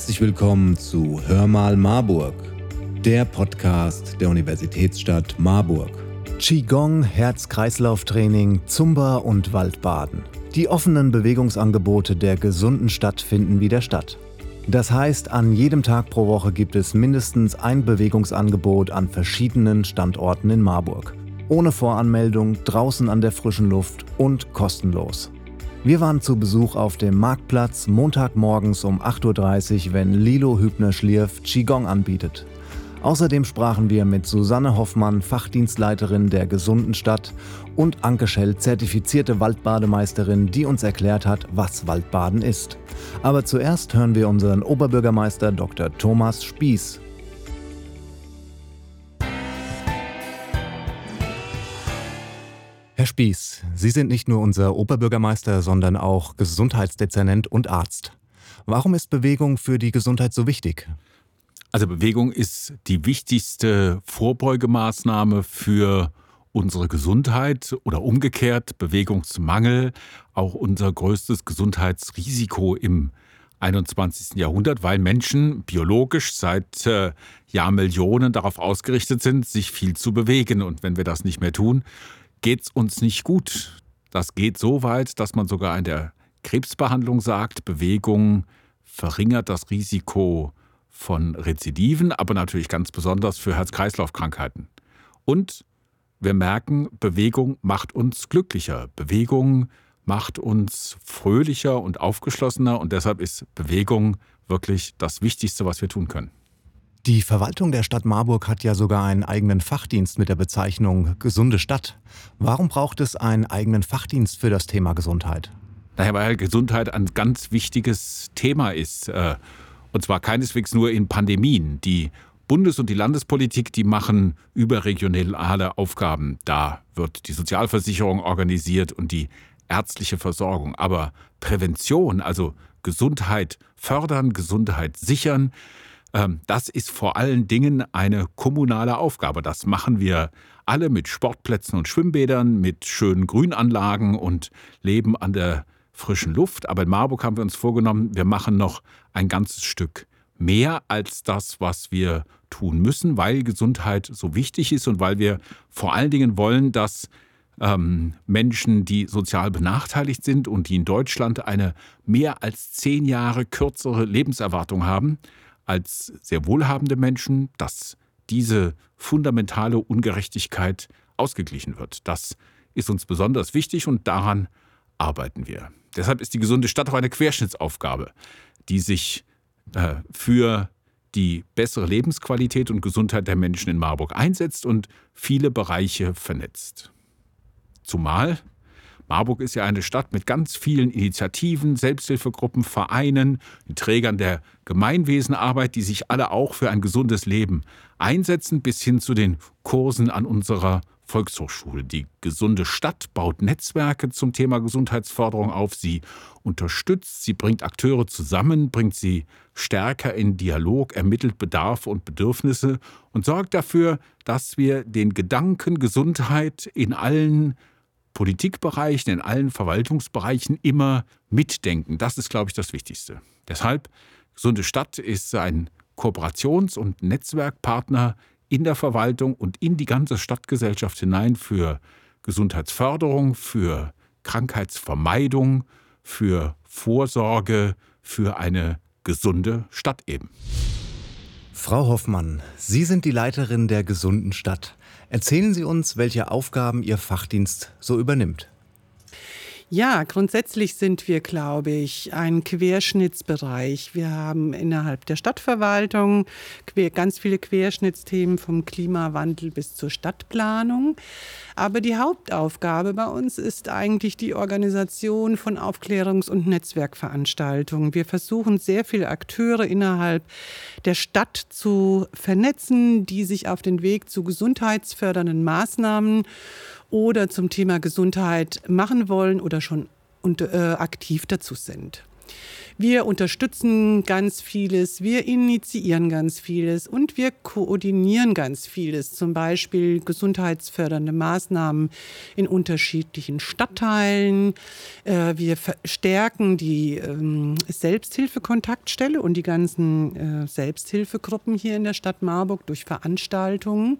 Herzlich willkommen zu Hör mal Marburg, der Podcast der Universitätsstadt Marburg. Qigong, Herz-Kreislauf-Training, Zumba und Waldbaden. Die offenen Bewegungsangebote der gesunden Stadt finden wieder statt. Das heißt, an jedem Tag pro Woche gibt es mindestens ein Bewegungsangebot an verschiedenen Standorten in Marburg. Ohne Voranmeldung, draußen an der frischen Luft und kostenlos. Wir waren zu Besuch auf dem Marktplatz Montagmorgens um 8.30 Uhr, wenn Lilo Hübner-Schlierf Qigong anbietet. Außerdem sprachen wir mit Susanne Hoffmann, Fachdienstleiterin der Gesunden Stadt, und Anke Schell, zertifizierte Waldbademeisterin, die uns erklärt hat, was Waldbaden ist. Aber zuerst hören wir unseren Oberbürgermeister Dr. Thomas Spieß. Herr Spieß, Sie sind nicht nur unser Oberbürgermeister, sondern auch Gesundheitsdezernent und Arzt. Warum ist Bewegung für die Gesundheit so wichtig? Also Bewegung ist die wichtigste Vorbeugemaßnahme für unsere Gesundheit oder umgekehrt Bewegungsmangel, auch unser größtes Gesundheitsrisiko im 21. Jahrhundert, weil Menschen biologisch seit äh, Jahrmillionen darauf ausgerichtet sind, sich viel zu bewegen. Und wenn wir das nicht mehr tun, geht es uns nicht gut. Das geht so weit, dass man sogar in der Krebsbehandlung sagt, Bewegung verringert das Risiko von Rezidiven, aber natürlich ganz besonders für Herz-Kreislauf-Krankheiten. Und wir merken, Bewegung macht uns glücklicher. Bewegung macht uns fröhlicher und aufgeschlossener und deshalb ist Bewegung wirklich das Wichtigste, was wir tun können. Die Verwaltung der Stadt Marburg hat ja sogar einen eigenen Fachdienst mit der Bezeichnung Gesunde Stadt. Warum braucht es einen eigenen Fachdienst für das Thema Gesundheit? Naja, weil Gesundheit ein ganz wichtiges Thema ist. Äh, und zwar keineswegs nur in Pandemien. Die Bundes- und die Landespolitik, die machen überregionale Aufgaben. Da wird die Sozialversicherung organisiert und die ärztliche Versorgung. Aber Prävention, also Gesundheit fördern, Gesundheit sichern, das ist vor allen Dingen eine kommunale Aufgabe. Das machen wir alle mit Sportplätzen und Schwimmbädern, mit schönen Grünanlagen und leben an der frischen Luft. Aber in Marburg haben wir uns vorgenommen, wir machen noch ein ganzes Stück mehr als das, was wir tun müssen, weil Gesundheit so wichtig ist und weil wir vor allen Dingen wollen, dass ähm, Menschen, die sozial benachteiligt sind und die in Deutschland eine mehr als zehn Jahre kürzere Lebenserwartung haben als sehr wohlhabende Menschen, dass diese fundamentale Ungerechtigkeit ausgeglichen wird. Das ist uns besonders wichtig und daran arbeiten wir. Deshalb ist die gesunde Stadt auch eine Querschnittsaufgabe, die sich äh, für die bessere Lebensqualität und Gesundheit der Menschen in Marburg einsetzt und viele Bereiche vernetzt. Zumal Marburg ist ja eine Stadt mit ganz vielen Initiativen, Selbsthilfegruppen, Vereinen, Trägern der Gemeinwesenarbeit, die sich alle auch für ein gesundes Leben einsetzen, bis hin zu den Kursen an unserer Volkshochschule. Die gesunde Stadt baut Netzwerke zum Thema Gesundheitsförderung auf. Sie unterstützt, sie bringt Akteure zusammen, bringt sie stärker in Dialog, ermittelt Bedarfe und Bedürfnisse und sorgt dafür, dass wir den Gedanken Gesundheit in allen Politikbereichen, in allen Verwaltungsbereichen immer mitdenken. Das ist, glaube ich, das Wichtigste. Deshalb, Gesunde Stadt ist ein Kooperations- und Netzwerkpartner in der Verwaltung und in die ganze Stadtgesellschaft hinein für Gesundheitsförderung, für Krankheitsvermeidung, für Vorsorge, für eine gesunde Stadt eben. Frau Hoffmann, Sie sind die Leiterin der gesunden Stadt. Erzählen Sie uns, welche Aufgaben Ihr Fachdienst so übernimmt. Ja, grundsätzlich sind wir, glaube ich, ein Querschnittsbereich. Wir haben innerhalb der Stadtverwaltung ganz viele Querschnittsthemen vom Klimawandel bis zur Stadtplanung. Aber die Hauptaufgabe bei uns ist eigentlich die Organisation von Aufklärungs- und Netzwerkveranstaltungen. Wir versuchen sehr viele Akteure innerhalb der Stadt zu vernetzen, die sich auf den Weg zu gesundheitsfördernden Maßnahmen oder zum Thema Gesundheit machen wollen oder schon und, äh, aktiv dazu sind. Wir unterstützen ganz vieles, wir initiieren ganz vieles und wir koordinieren ganz vieles. Zum Beispiel gesundheitsfördernde Maßnahmen in unterschiedlichen Stadtteilen. Äh, wir verstärken die ähm, Selbsthilfekontaktstelle und die ganzen äh, Selbsthilfegruppen hier in der Stadt Marburg durch Veranstaltungen.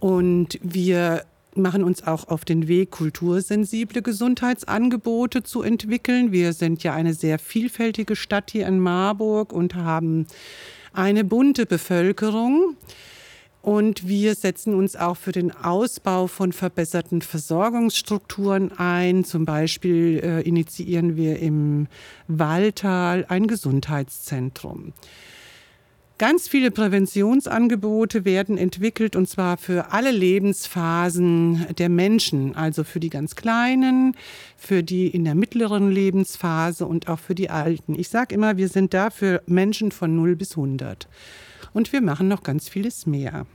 Und wir machen uns auch auf den Weg, kultursensible Gesundheitsangebote zu entwickeln. Wir sind ja eine sehr vielfältige Stadt hier in Marburg und haben eine bunte Bevölkerung. Und wir setzen uns auch für den Ausbau von verbesserten Versorgungsstrukturen ein. Zum Beispiel äh, initiieren wir im Walltal ein Gesundheitszentrum. Ganz viele Präventionsangebote werden entwickelt und zwar für alle Lebensphasen der Menschen, also für die ganz Kleinen, für die in der mittleren Lebensphase und auch für die Alten. Ich sage immer, wir sind da für Menschen von 0 bis 100. Und wir machen noch ganz vieles mehr.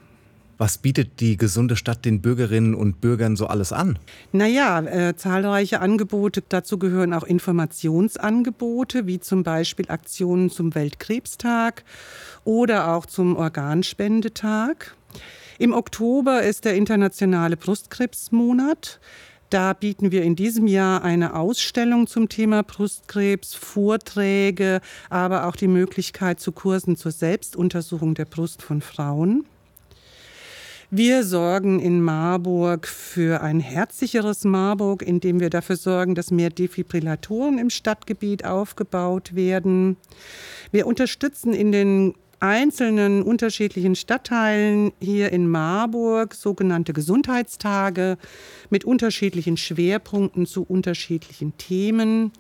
Was bietet die gesunde Stadt den Bürgerinnen und Bürgern so alles an? Naja, äh, zahlreiche Angebote. Dazu gehören auch Informationsangebote, wie zum Beispiel Aktionen zum Weltkrebstag oder auch zum Organspendetag. Im Oktober ist der internationale Brustkrebsmonat. Da bieten wir in diesem Jahr eine Ausstellung zum Thema Brustkrebs, Vorträge, aber auch die Möglichkeit zu Kursen zur Selbstuntersuchung der Brust von Frauen. Wir sorgen in Marburg für ein herzsicheres Marburg, indem wir dafür sorgen, dass mehr Defibrillatoren im Stadtgebiet aufgebaut werden. Wir unterstützen in den einzelnen unterschiedlichen Stadtteilen hier in Marburg sogenannte Gesundheitstage mit unterschiedlichen Schwerpunkten zu unterschiedlichen Themen.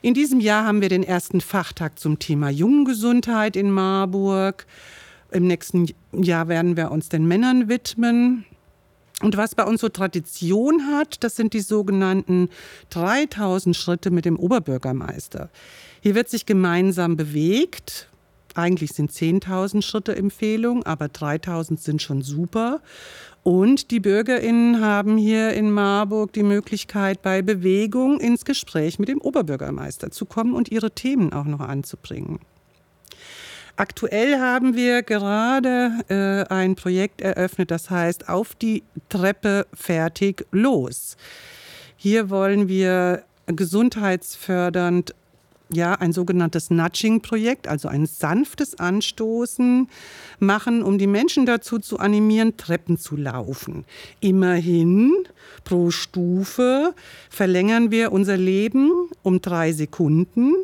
In diesem Jahr haben wir den ersten Fachtag zum Thema Jungengesundheit in Marburg. Im nächsten Jahr werden wir uns den Männern widmen. Und was bei uns so Tradition hat, das sind die sogenannten 3000 Schritte mit dem Oberbürgermeister. Hier wird sich gemeinsam bewegt. Eigentlich sind 10.000 Schritte Empfehlung, aber 3.000 sind schon super. Und die BürgerInnen haben hier in Marburg die Möglichkeit, bei Bewegung ins Gespräch mit dem Oberbürgermeister zu kommen und ihre Themen auch noch anzubringen. Aktuell haben wir gerade äh, ein Projekt eröffnet, das heißt Auf die Treppe fertig los. Hier wollen wir gesundheitsfördernd ja, ein sogenanntes Nudging-Projekt, also ein sanftes Anstoßen machen, um die Menschen dazu zu animieren, Treppen zu laufen. Immerhin pro Stufe verlängern wir unser Leben um drei Sekunden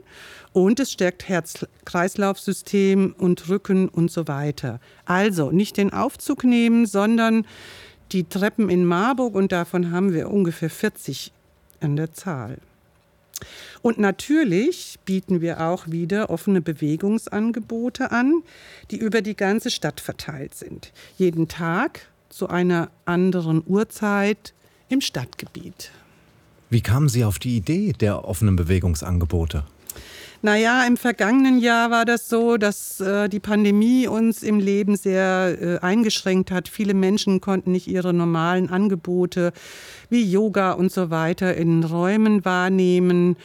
und es stärkt Herz-Kreislauf-System und Rücken und so weiter. Also nicht den Aufzug nehmen, sondern die Treppen in Marburg und davon haben wir ungefähr 40 an der Zahl. Und natürlich bieten wir auch wieder offene Bewegungsangebote an, die über die ganze Stadt verteilt sind. Jeden Tag zu einer anderen Uhrzeit im Stadtgebiet. Wie kamen Sie auf die Idee der offenen Bewegungsangebote? Naja, im vergangenen Jahr war das so, dass äh, die Pandemie uns im Leben sehr äh, eingeschränkt hat. Viele Menschen konnten nicht ihre normalen Angebote wie Yoga und so weiter in Räumen wahrnehmen.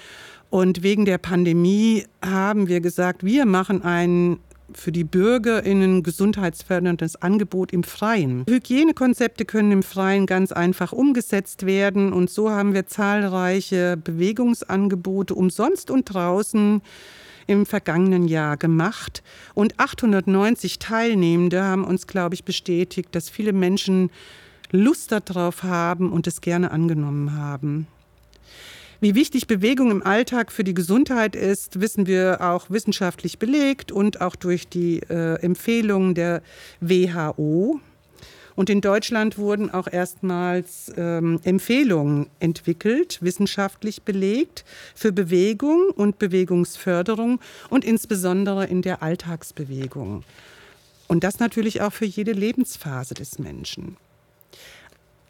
Und wegen der Pandemie haben wir gesagt, wir machen ein für die BürgerInnen gesundheitsförderndes Angebot im Freien. Hygienekonzepte können im Freien ganz einfach umgesetzt werden und so haben wir zahlreiche Bewegungsangebote umsonst und draußen im vergangenen Jahr gemacht. Und 890 Teilnehmende haben uns, glaube ich, bestätigt, dass viele Menschen Lust darauf haben und es gerne angenommen haben. Wie wichtig Bewegung im Alltag für die Gesundheit ist, wissen wir auch wissenschaftlich belegt und auch durch die äh, Empfehlungen der WHO. Und in Deutschland wurden auch erstmals ähm, Empfehlungen entwickelt, wissenschaftlich belegt, für Bewegung und Bewegungsförderung und insbesondere in der Alltagsbewegung. Und das natürlich auch für jede Lebensphase des Menschen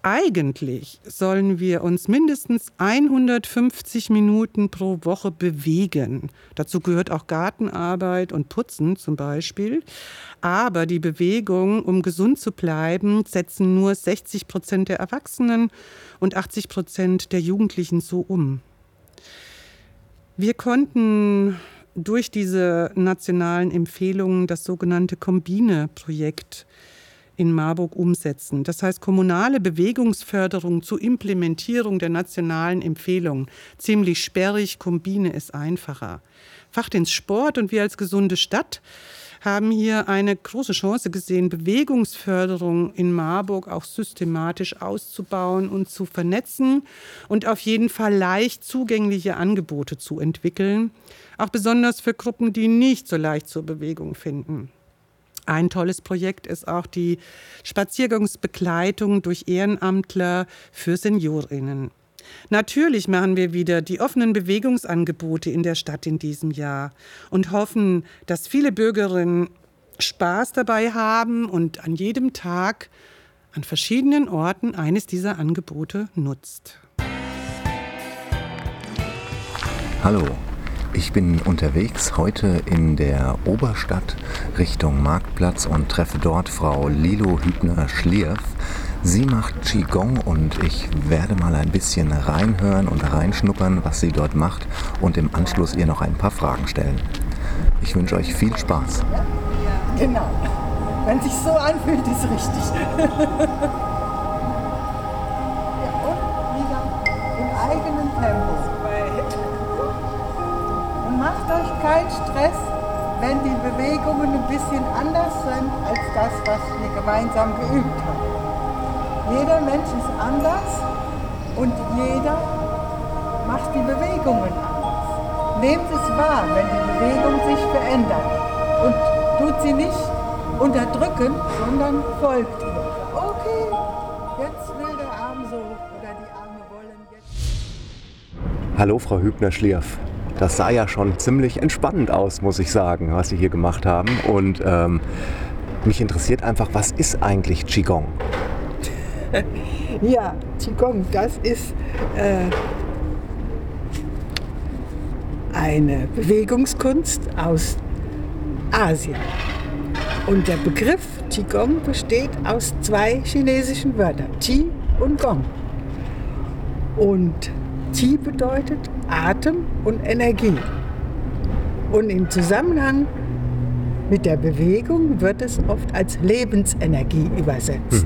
eigentlich sollen wir uns mindestens 150 Minuten pro Woche bewegen. Dazu gehört auch Gartenarbeit und Putzen zum Beispiel. Aber die Bewegung, um gesund zu bleiben, setzen nur 60 Prozent der Erwachsenen und 80 Prozent der Jugendlichen so um. Wir konnten durch diese nationalen Empfehlungen das sogenannte Kombine-Projekt in Marburg umsetzen. Das heißt, kommunale Bewegungsförderung zur Implementierung der nationalen Empfehlungen. Ziemlich sperrig, Kombine ist einfacher. Fachdienst Sport und wir als gesunde Stadt haben hier eine große Chance gesehen, Bewegungsförderung in Marburg auch systematisch auszubauen und zu vernetzen und auf jeden Fall leicht zugängliche Angebote zu entwickeln, auch besonders für Gruppen, die nicht so leicht zur Bewegung finden. Ein tolles Projekt ist auch die Spaziergangsbegleitung durch Ehrenamtler für Seniorinnen. Natürlich machen wir wieder die offenen Bewegungsangebote in der Stadt in diesem Jahr und hoffen, dass viele Bürgerinnen Spaß dabei haben und an jedem Tag an verschiedenen Orten eines dieser Angebote nutzt. Hallo, ich bin unterwegs heute in der Oberstadt Richtung Marktplatz und treffe dort Frau Lilo Hübner-Schlierf. Sie macht Qigong und ich werde mal ein bisschen reinhören und reinschnuppern, was sie dort macht und im Anschluss ihr noch ein paar Fragen stellen. Ich wünsche euch viel Spaß. Genau. Wenn sich so anfühlt, ist richtig. ja, und wieder im eigenen Tempo. Macht euch keinen Stress, wenn die Bewegungen ein bisschen anders sind als das, was wir gemeinsam geübt haben. Jeder Mensch ist anders und jeder macht die Bewegungen anders. Nehmt es wahr, wenn die Bewegung sich verändert und tut sie nicht unterdrücken, sondern folgt ihr. Okay, jetzt will der Arm so oder die Arme wollen jetzt. Hallo Frau Hübner-Schlierf. Das sah ja schon ziemlich entspannend aus, muss ich sagen, was Sie hier gemacht haben. Und ähm, mich interessiert einfach, was ist eigentlich Qigong? Ja, Qigong, das ist äh, eine Bewegungskunst aus Asien. Und der Begriff Qigong besteht aus zwei chinesischen Wörtern, Qi und Gong. Und Qi bedeutet Atem und Energie. Und im Zusammenhang mit der Bewegung wird es oft als Lebensenergie übersetzt.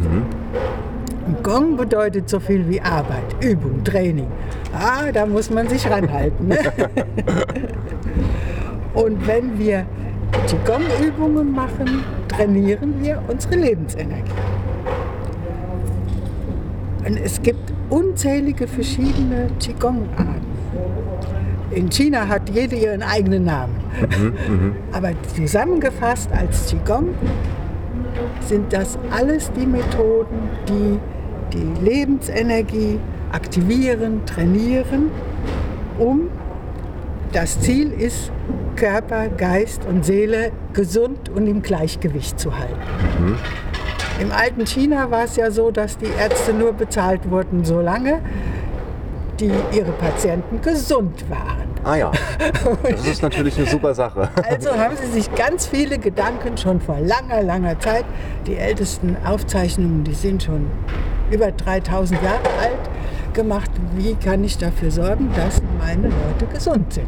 Und Gong bedeutet so viel wie Arbeit, Übung, Training. Ah, da muss man sich ranhalten. Ne? Und wenn wir Qigong-Übungen machen, trainieren wir unsere Lebensenergie. Und es gibt unzählige verschiedene Qigong-Arten. In China hat jede ihren eigenen Namen. Aber zusammengefasst als Qigong sind das alles die Methoden, die die Lebensenergie aktivieren, trainieren, um das Ziel ist, Körper, Geist und Seele gesund und im Gleichgewicht zu halten. Im alten China war es ja so, dass die Ärzte nur bezahlt wurden, solange die ihre Patienten gesund waren. Ah ja, das ist natürlich eine super Sache. Also haben sie sich ganz viele Gedanken schon vor langer, langer Zeit, die ältesten Aufzeichnungen, die sind schon über 3000 Jahre alt, gemacht, wie kann ich dafür sorgen, dass meine Leute gesund sind.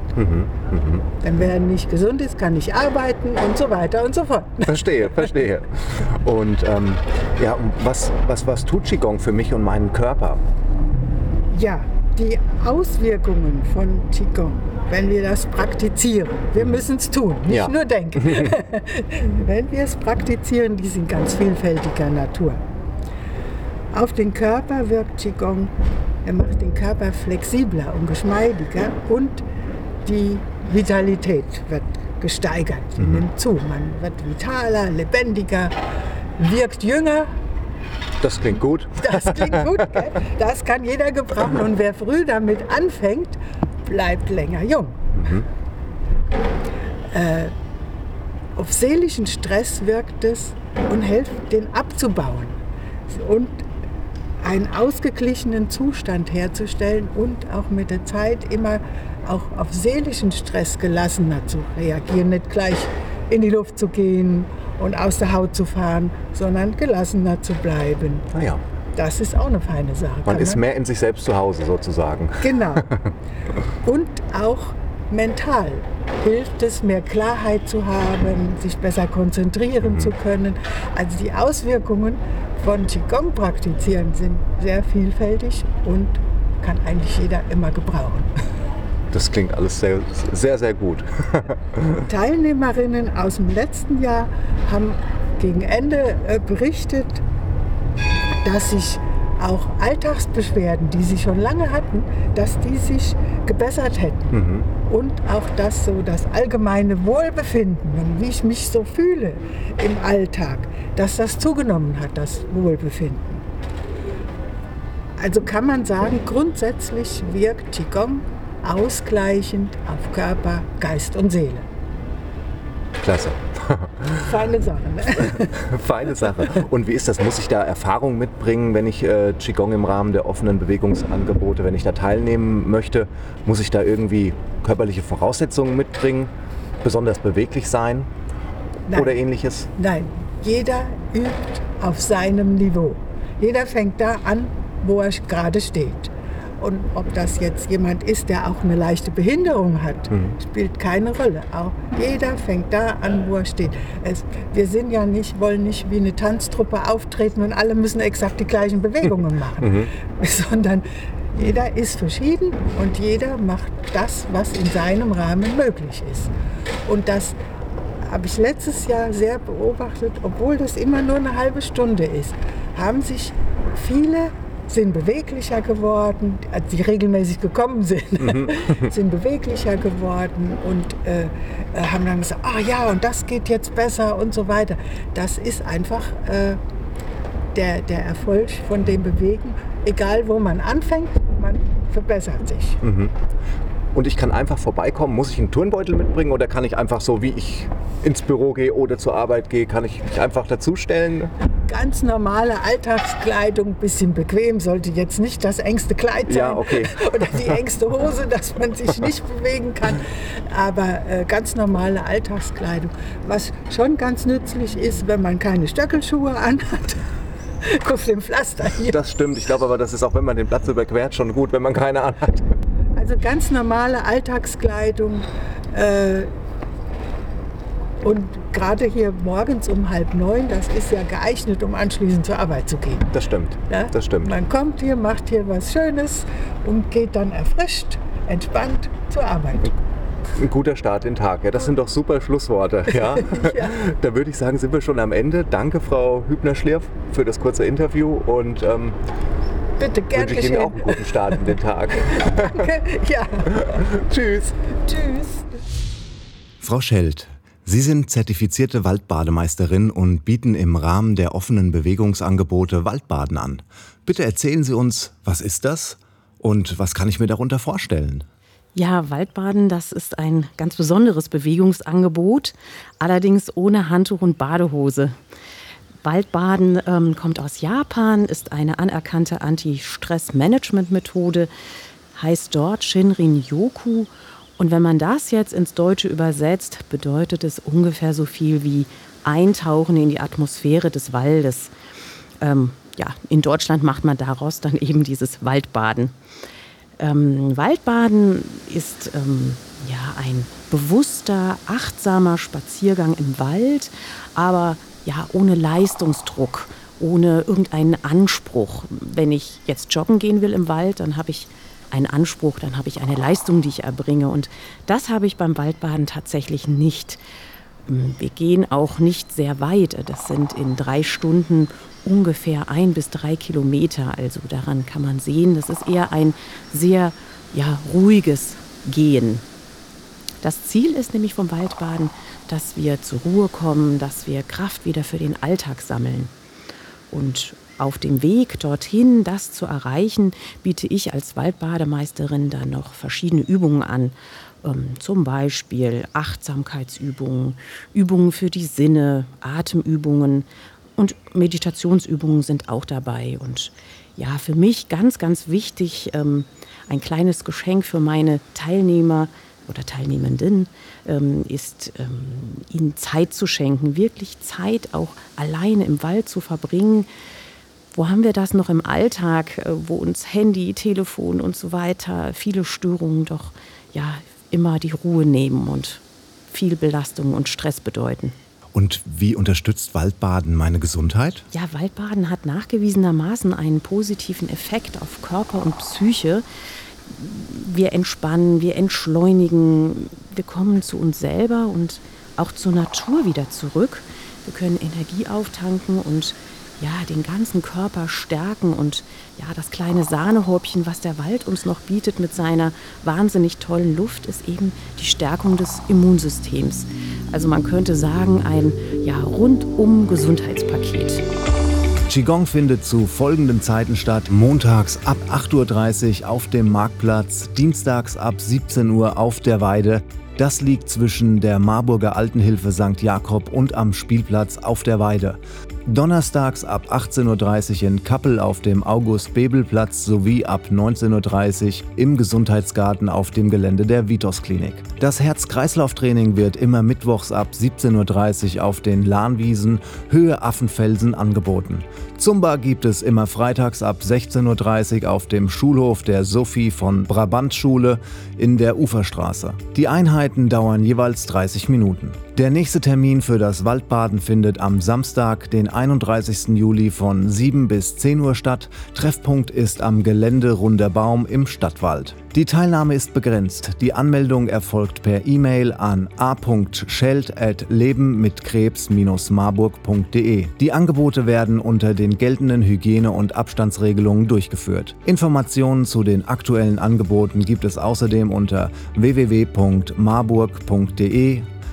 Denn wer nicht gesund ist, kann nicht arbeiten und so weiter und so fort. Verstehe, verstehe. Und ähm, ja, was, was, was tut Qigong für mich und meinen Körper? Ja, die Auswirkungen von Qigong, wenn wir das praktizieren, wir müssen es tun, nicht Ja. nur denken. wenn wir es praktizieren, die sind ganz vielfältiger Natur. Auf den Körper wirkt Qigong, er macht den Körper flexibler und geschmeidiger und die Vitalität wird gesteigert, die nimmt zu. Man wird vitaler, lebendiger, wirkt jünger, Das klingt gut. das klingt gut, gell? Das kann jeder gebrauchen. Und wer früh damit anfängt, bleibt länger jung. Äh, auf seelischen Stress wirkt es und hilft, den abzubauen. Und einen ausgeglichenen Zustand herzustellen und auch mit der Zeit immer auch auf seelischen Stress gelassener zu reagieren, nicht gleich in die Luft zu gehen und aus der Haut zu fahren, sondern gelassener zu bleiben. Ah ja, Das ist auch eine feine Sache. man kann ist mehr in sich selbst zu Hause sozusagen. Genau. Und auch mental hilft es, mehr Klarheit zu haben, sich besser konzentrieren zu können. Also die Auswirkungen von Qigong praktizieren sind sehr vielfältig und kann eigentlich jeder immer gebrauchen. Das klingt alles sehr, sehr, sehr gut. Teilnehmerinnen aus dem letzten Jahr haben gegen Ende äh, berichtet, dass sich auch Alltagsbeschwerden, die sie schon lange hatten, dass die sich gebessert hätten. Mhm. Und auch das so das allgemeine Wohlbefinden wie ich mich so fühle im Alltag, dass das zugenommen hat, das Wohlbefinden. Also kann man sagen, grundsätzlich wirkt Qigong ausgleichend auf Körper, Geist und Seele. Klasse. Feine Sache. Ne? Feine Sache. Und wie ist das? Muss ich da Erfahrung mitbringen, wenn ich äh, Qigong im Rahmen der offenen Bewegungsangebote, wenn ich da teilnehmen möchte? Muss ich da irgendwie körperliche Voraussetzungen mitbringen? Besonders beweglich sein? Nein. Oder ähnliches? Nein, jeder übt auf seinem Niveau. Jeder fängt da an, wo er gerade steht. Und ob das jetzt jemand ist, der auch eine leichte Behinderung hat, mhm. spielt keine Rolle. Auch jeder fängt da an, wo er steht. Es, wir sind ja nicht, wollen nicht wie eine Tanztruppe auftreten und alle müssen exakt die gleichen Bewegungen machen, mhm. sondern jeder ist verschieden und jeder macht das, was in seinem Rahmen möglich ist. Und das habe ich letztes Jahr sehr beobachtet, obwohl das immer nur eine halbe Stunde ist, haben sich viele sind beweglicher geworden, die regelmäßig gekommen sind, mhm. sind beweglicher geworden und äh, äh, haben dann gesagt, ah ja, und das geht jetzt besser und so weiter. Das ist einfach äh, der, der Erfolg von dem Bewegen. Egal wo man anfängt, man verbessert sich. Mhm. Und ich kann einfach vorbeikommen. Muss ich einen Turnbeutel mitbringen oder kann ich einfach so, wie ich ins Büro gehe oder zur Arbeit gehe, kann ich mich einfach dazustellen? Ganz normale Alltagskleidung, bisschen bequem, sollte jetzt nicht das engste Kleid sein ja, okay. oder die engste Hose, dass man sich nicht bewegen kann. Aber äh, ganz normale Alltagskleidung, was schon ganz nützlich ist, wenn man keine Stöckelschuhe anhat. Auf dem Pflaster hier. Das stimmt. Ich glaube aber, das ist auch, wenn man den Platz überquert, schon gut, wenn man keine anhat. Also ganz normale Alltagskleidung. Äh, und gerade hier morgens um halb neun, das ist ja geeignet, um anschließend zur Arbeit zu gehen. Das stimmt. Ja? Das stimmt. Man kommt hier, macht hier was Schönes und geht dann erfrischt, entspannt zur Arbeit. Ein guter Start in den Tag. Ja, das sind doch super Schlussworte. Ja? ja. Da würde ich sagen, sind wir schon am Ende. Danke, Frau Hübner-Schlierf, für das kurze Interview und ähm, Bitte, gern Wünsche ich Ihnen auch einen guten Start in den Tag. Danke, ja. Tschüss. Tschüss. Frau Scheld, Sie sind zertifizierte Waldbademeisterin und bieten im Rahmen der offenen Bewegungsangebote Waldbaden an. Bitte erzählen Sie uns, was ist das und was kann ich mir darunter vorstellen? Ja, Waldbaden, das ist ein ganz besonderes Bewegungsangebot, allerdings ohne Handtuch und Badehose. Waldbaden ähm, kommt aus Japan, ist eine anerkannte Anti-Stress-Management-Methode, heißt dort Shinrin-Yoku. Und wenn man das jetzt ins Deutsche übersetzt, bedeutet es ungefähr so viel wie Eintauchen in die Atmosphäre des Waldes. Ähm, ja, in Deutschland macht man daraus dann eben dieses Waldbaden. Ähm, Waldbaden ist ähm, ja ein bewusster, achtsamer Spaziergang im Wald, aber ja, ohne Leistungsdruck, ohne irgendeinen Anspruch. Wenn ich jetzt joggen gehen will im Wald, dann habe ich einen Anspruch, dann habe ich eine Leistung, die ich erbringe. Und das habe ich beim Waldbaden tatsächlich nicht. Ähm, wir gehen auch nicht sehr weit. Das sind in drei Stunden ungefähr ein bis drei Kilometer. Also daran kann man sehen, das ist eher ein sehr ja, ruhiges Gehen. Das Ziel ist nämlich vom Waldbaden, dass wir zur Ruhe kommen, dass wir Kraft wieder für den Alltag sammeln. Und auf dem Weg dorthin, das zu erreichen, biete ich als Waldbademeisterin dann noch verschiedene Übungen an. Ähm, zum Beispiel Achtsamkeitsübungen, Übungen für die Sinne, Atemübungen und Meditationsübungen sind auch dabei. Und ja, für mich ganz, ganz wichtig, ähm, ein kleines Geschenk für meine Teilnehmer oder Teilnehmenden ähm, ist, ähm, ihnen Zeit zu schenken, wirklich Zeit auch alleine im Wald zu verbringen. Wo haben wir das noch im Alltag, äh, wo uns Handy, Telefon und so weiter, viele Störungen doch ja immer die Ruhe nehmen und viel Belastung und Stress bedeuten. Und wie unterstützt Waldbaden meine Gesundheit? Ja, Waldbaden hat nachgewiesenermaßen einen positiven Effekt auf Körper und Psyche. Wir entspannen, wir entschleunigen, wir kommen zu uns selber und auch zur Natur wieder zurück. Wir können Energie auftanken und ja, den ganzen Körper stärken und ja, das kleine Sahnehäubchen, was der Wald uns noch bietet mit seiner wahnsinnig tollen Luft, ist eben die Stärkung des Immunsystems. Also man könnte sagen, ein ja, rundum Gesundheitspaket. Qigong findet zu folgenden Zeiten statt. Montags ab 8.30 Uhr auf dem Marktplatz, dienstags ab 17 Uhr auf der Weide. Das liegt zwischen der Marburger Altenhilfe St. Jakob und am Spielplatz auf der Weide. Donnerstags ab 18.30 Uhr in Kappel auf dem August-Bebel-Platz sowie ab 19.30 Uhr im Gesundheitsgarten auf dem Gelände der Vitos-Klinik. Das Herz-Kreislauf-Training wird immer mittwochs ab 17.30 Uhr auf den Lahnwiesen Höhe Affenfelsen angeboten. Zumba gibt es immer freitags ab 16.30 Uhr auf dem Schulhof der Sophie von Brabant Schule in der Uferstraße. Die Einheiten dauern jeweils 30 Minuten. Der nächste Termin für das Waldbaden findet am Samstag, den 31. Juli von 7 bis 10 Uhr statt. Treffpunkt ist am Gelände Runder Baum im Stadtwald. Die Teilnahme ist begrenzt. Die Anmeldung erfolgt per E-Mail an a.scheld@leben mit Krebs-marburg.de. Die Angebote werden unter den geltenden Hygiene- und Abstandsregelungen durchgeführt. Informationen zu den aktuellen Angeboten gibt es außerdem unter www.marburg.de